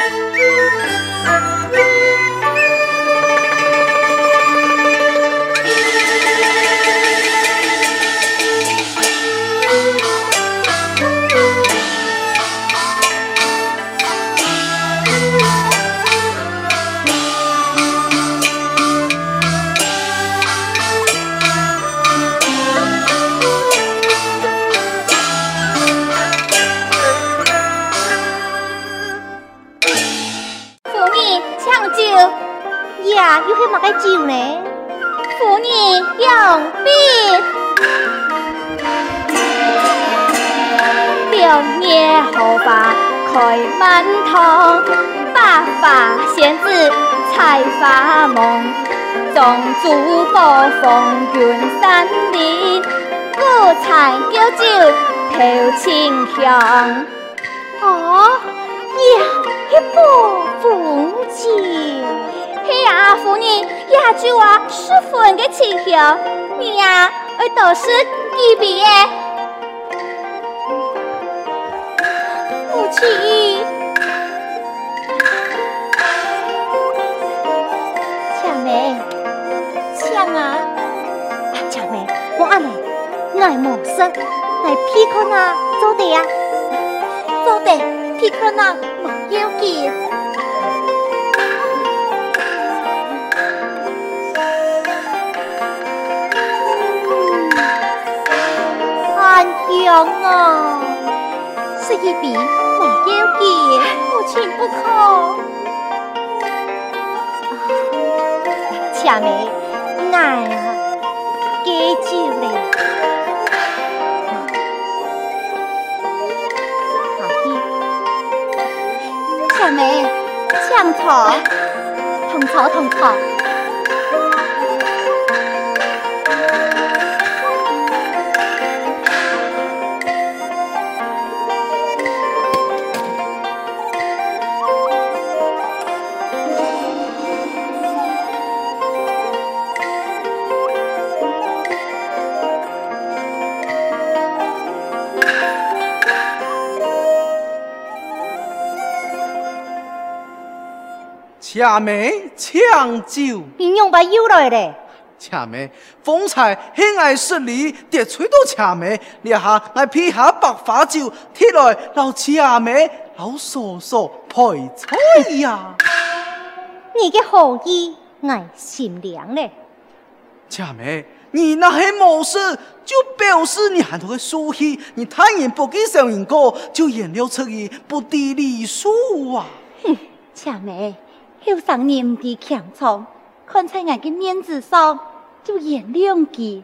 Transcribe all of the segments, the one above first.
Música 祖国风云山林，古菜叫酒透清香。哦，呀，一波风景。嘿呀，夫人，呀酒啊，十分的清香。你呀，会多是几杯耶？母亲。来莫说，来皮克那做的呀，做的皮克那没要紧。安香啊，是一笔没要紧，母亲不可。恰梅，爱抢草，同草同草。恰梅抢酒，你用把油来嘞。恰梅，风采很爱十里，得吹到恰梅，你下来披下白花酒，提来老恰梅老嫂嫂陪菜呀。你的好意，我心凉嘞。恰梅，你那还没事，就表示你很多个输气，你坦然不给小人过，就演了出一，不地礼数啊。哼，恰梅。后生年纪强壮，看在俺的面子上，就原谅佢。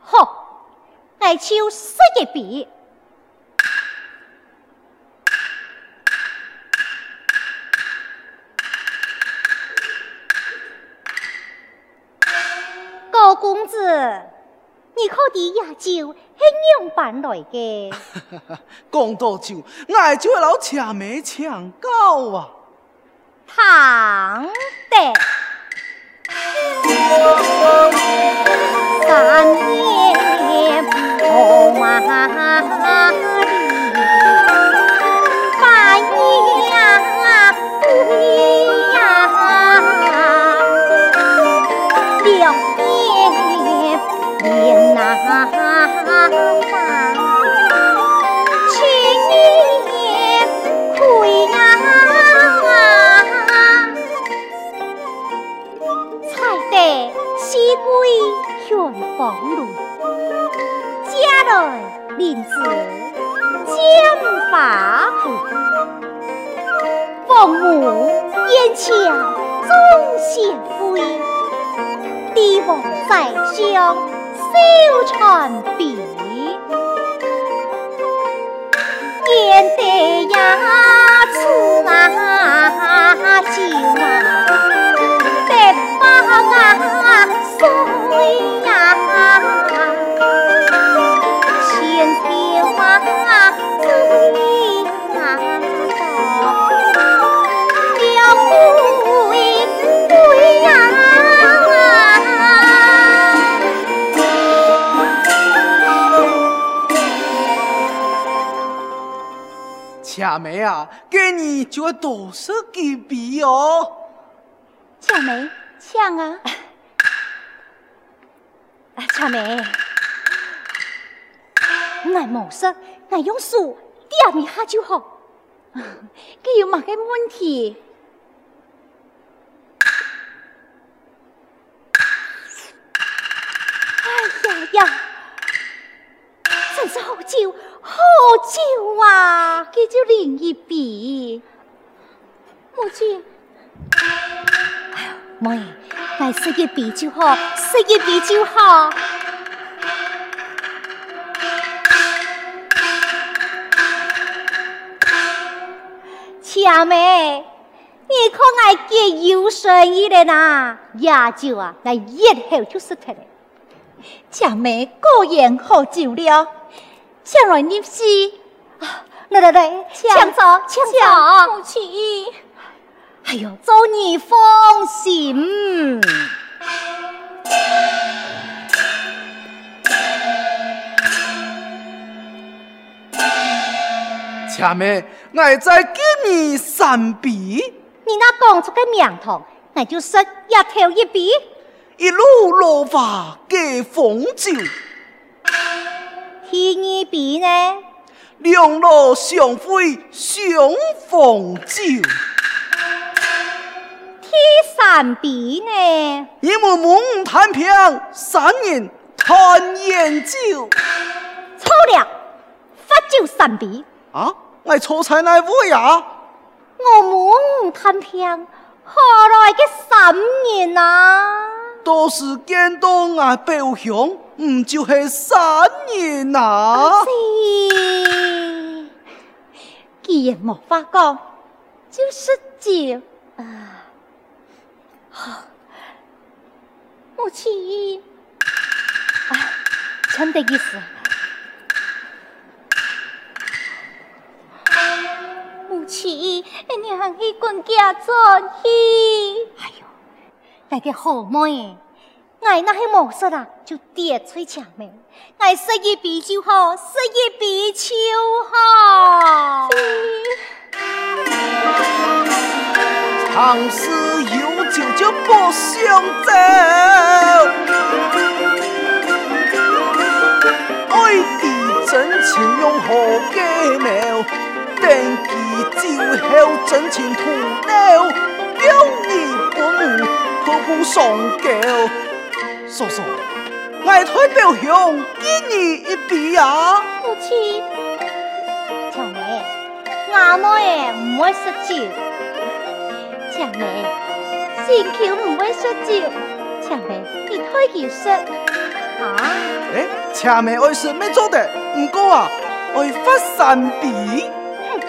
好，俺就试一笔。高公子，你可的雅酒是样办来的？讲到酒，俺就老恰梅抢高啊！唱得三年不话离，半夜不呀，两。在乡小船边，见得呀出啊酒啊，得把啊水呀、啊，千条。恰妹啊，给你就要多说几笔哦。恰妹，抢啊！啊，恰妹，我冇说，我用手点一下就好。佢有乜个问题？哎呀呀！真是好酒，好酒啊！给就另一笔，母亲。哎呀，妹，来试一笔就好，试一笔就好。恰妹，你看我几有生意的呐？呀酒啊，来一口就是他的。恰妹果然好酒了。抢来你是啊，来来来，抢走抢走，母亲。哎呦，做你放心。恰妹，我再给你三笔。你那讲出个名堂，我就说一头一笔。一路落花给风酒。第二笔呢？两路相会相逢酒。第三笔呢？一幕幕谈平，三人谈宴酒。错了，罚酒三笔。啊，我错在哪位啊？我们谈平，何来的三人啊？都是见到我表兄。唔就系三人啊！是，既然无法讲，就是酒啊！好，母亲，啊，真的意思。母亲，你还去管家做去？哎呦，那个好妹。我那些模式啦，就叠翠墙面，我说一笔就好，说一笔就好。长时有酒就不想走，爱的真情用何计描？等记酒后真情吐露，表你不可不上交。嫂嫂，我代表兄给你一笔啊！母亲，巧妹，阿妹唔会说酒。巧妹，新桥唔会说酒。巧妹，你太急说啊！哎，巧妹爱说没做的，唔过啊，爱发三笔。哼，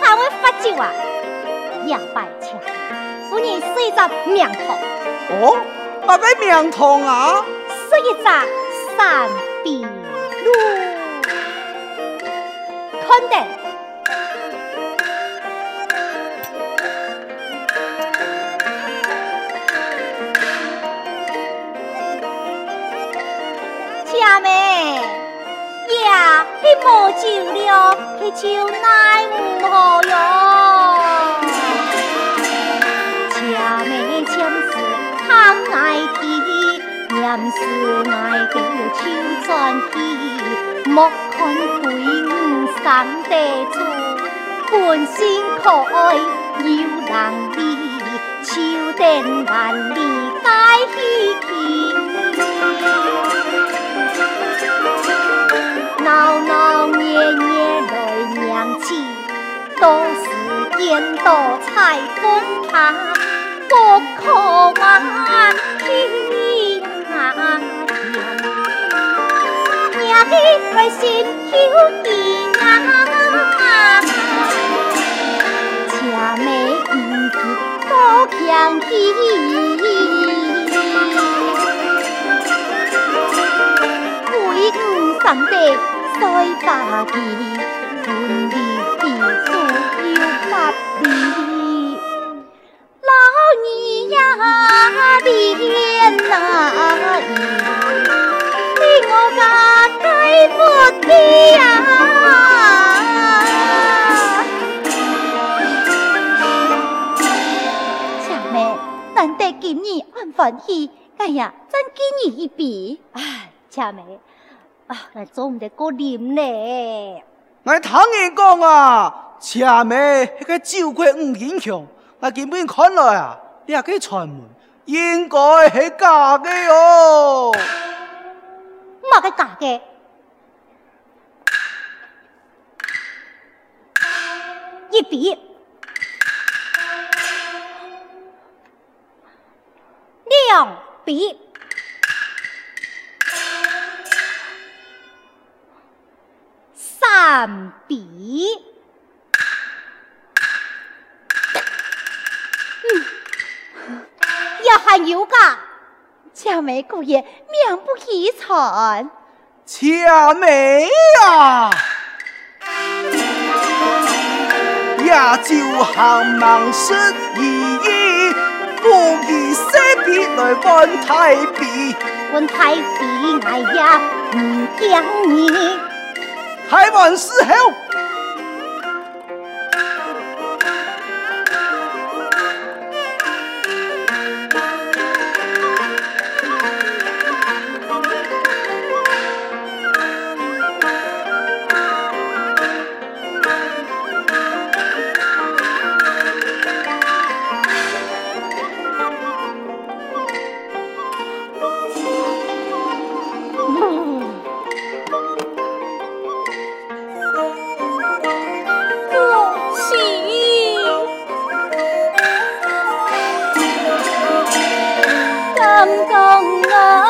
还会发酒啊？两百钱，不你是一张名堂。哦。哪个名堂啊？这一只三笔路，肯定。恰妹呀，你莫酒了，去酒奈唔好哟。的，念是爱的秋转意，莫看对五生得处，本性可爱有能力，秋灯万里皆喜气，闹闹热热来娘亲，都是见到彩凤塔。不可忘娘的爱心有定啊！恰妹儿子多强气，为吾生得赛大器，本领比苏有法力。巧妹，你安返，哎呀，咱给你一笔。哎，巧妹，啊，我做唔得过你呢。我坦言讲啊，巧妹，那个酒鬼吴金强，我根本看来啊，你阿个传闻应该系假的哦。冇个假的。一笔，两笔，三笔。嗯，要喊有噶，佳美姑爷名不虚传。佳美呀！呀，就行忙失意义，不以色别来问太别，问太别哎呀，唔 con ơi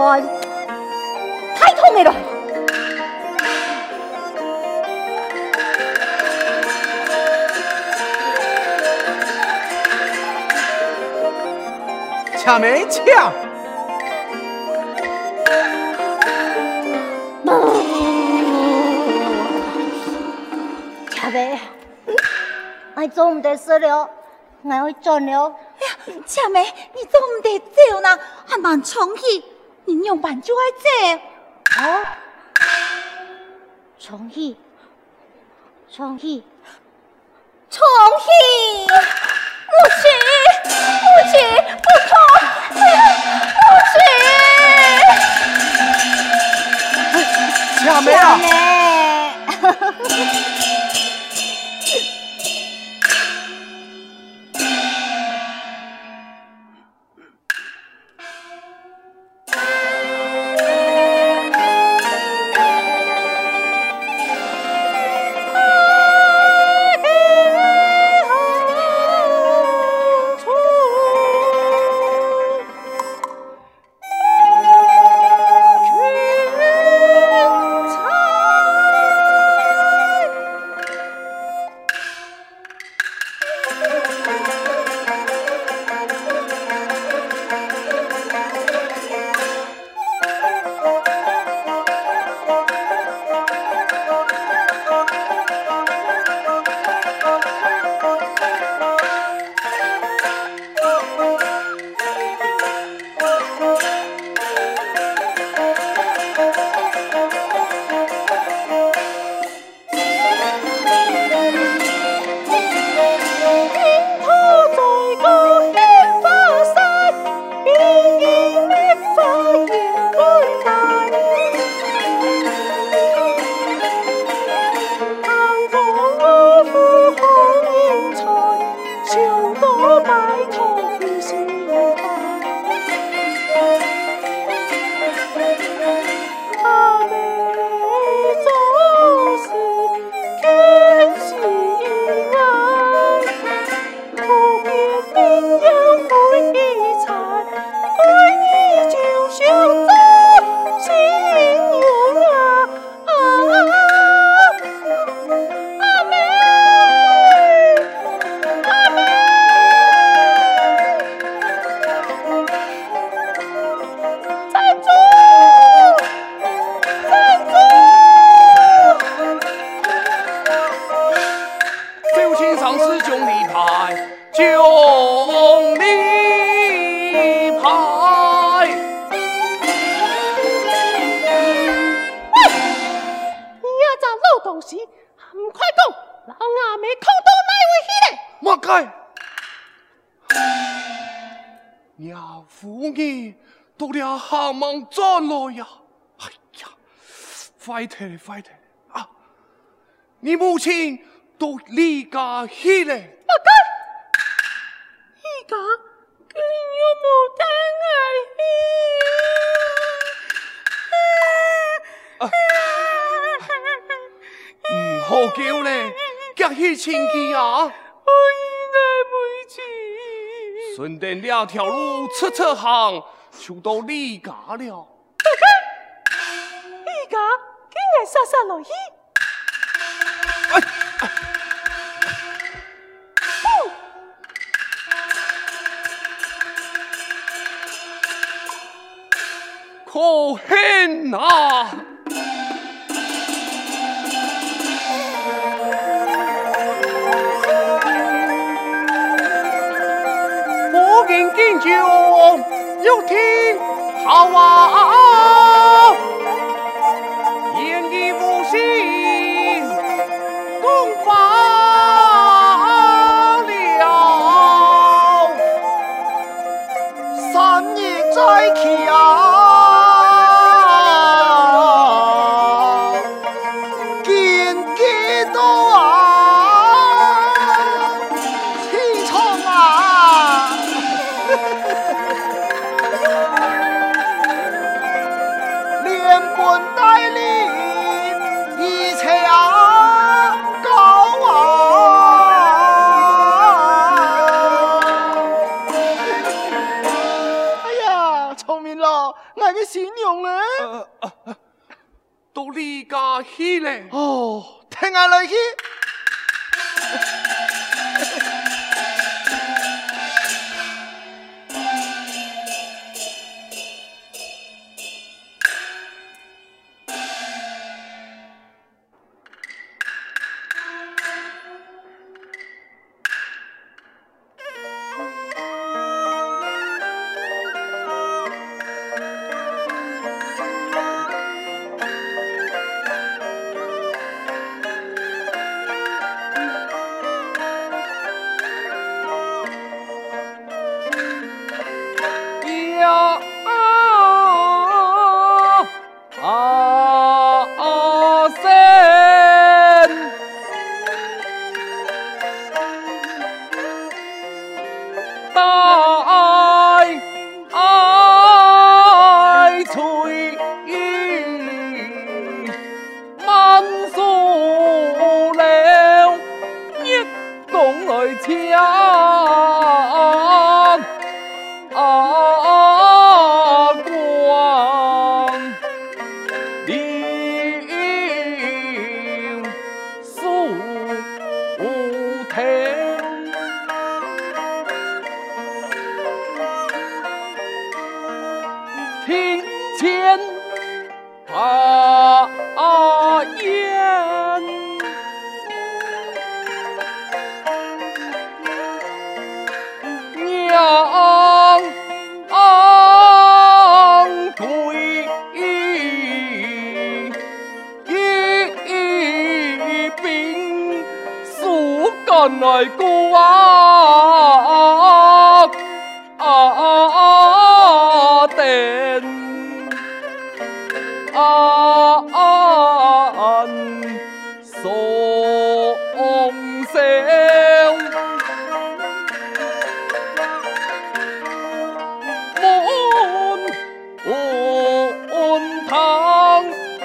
候。太痛了！恰没恰？恰没？我做唔得事了，我要转了。哎呀，恰没，你做唔得走呢，还蛮冲气。你用板就爱这，哦，重喜，重喜，重喜，母亲，母亲，不可，母亲，佳美啊！到了下忙转来呀！哎呀，快点快点啊！你母亲都离家去了。不该，离家跟有牡丹儿。嗯，好叫嘞，隔去亲戚啊。顺便两条路出出行，就到离家了。大哥，离家今日啥啥来意？哎哎、可恨啊！就又听。好啊，哦，听下来去。来过啊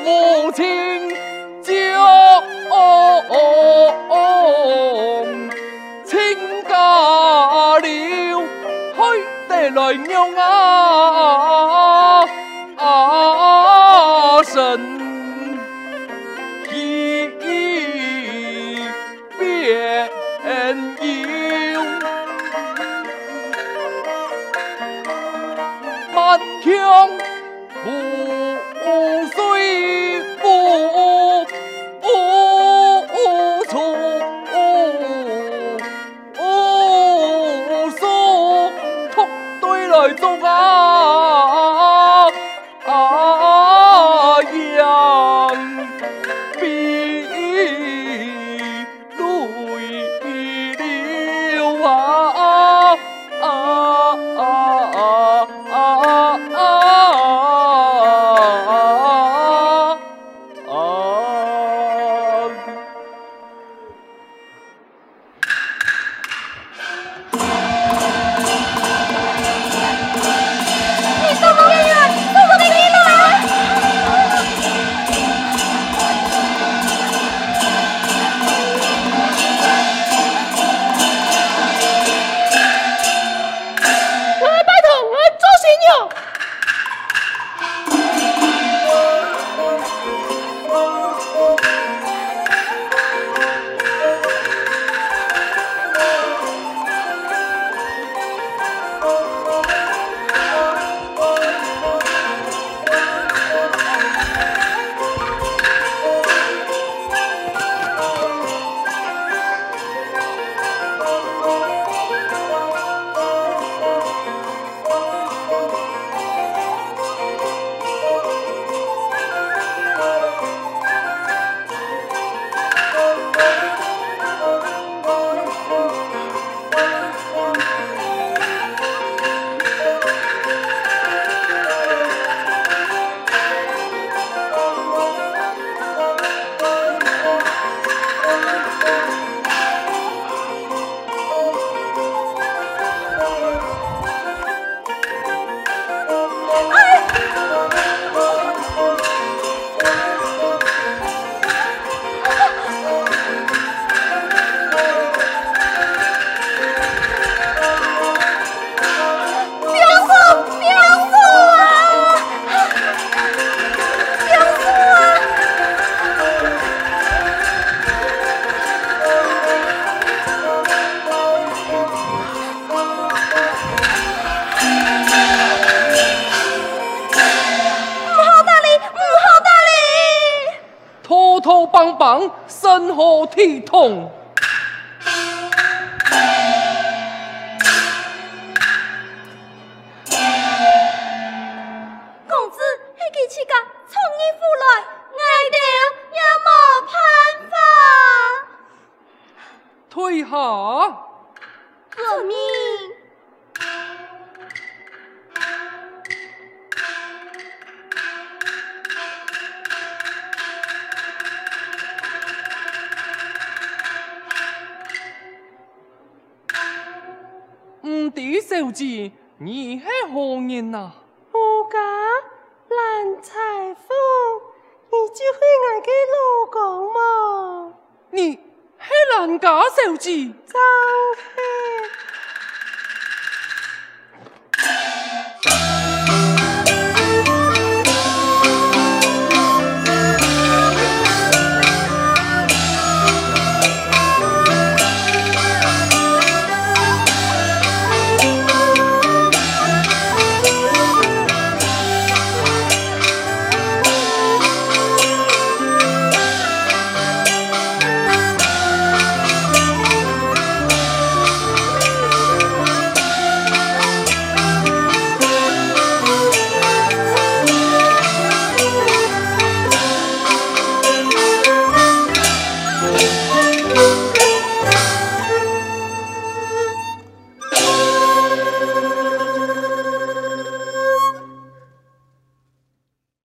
母亲叫亲家了，还得来娘啊。家小姐？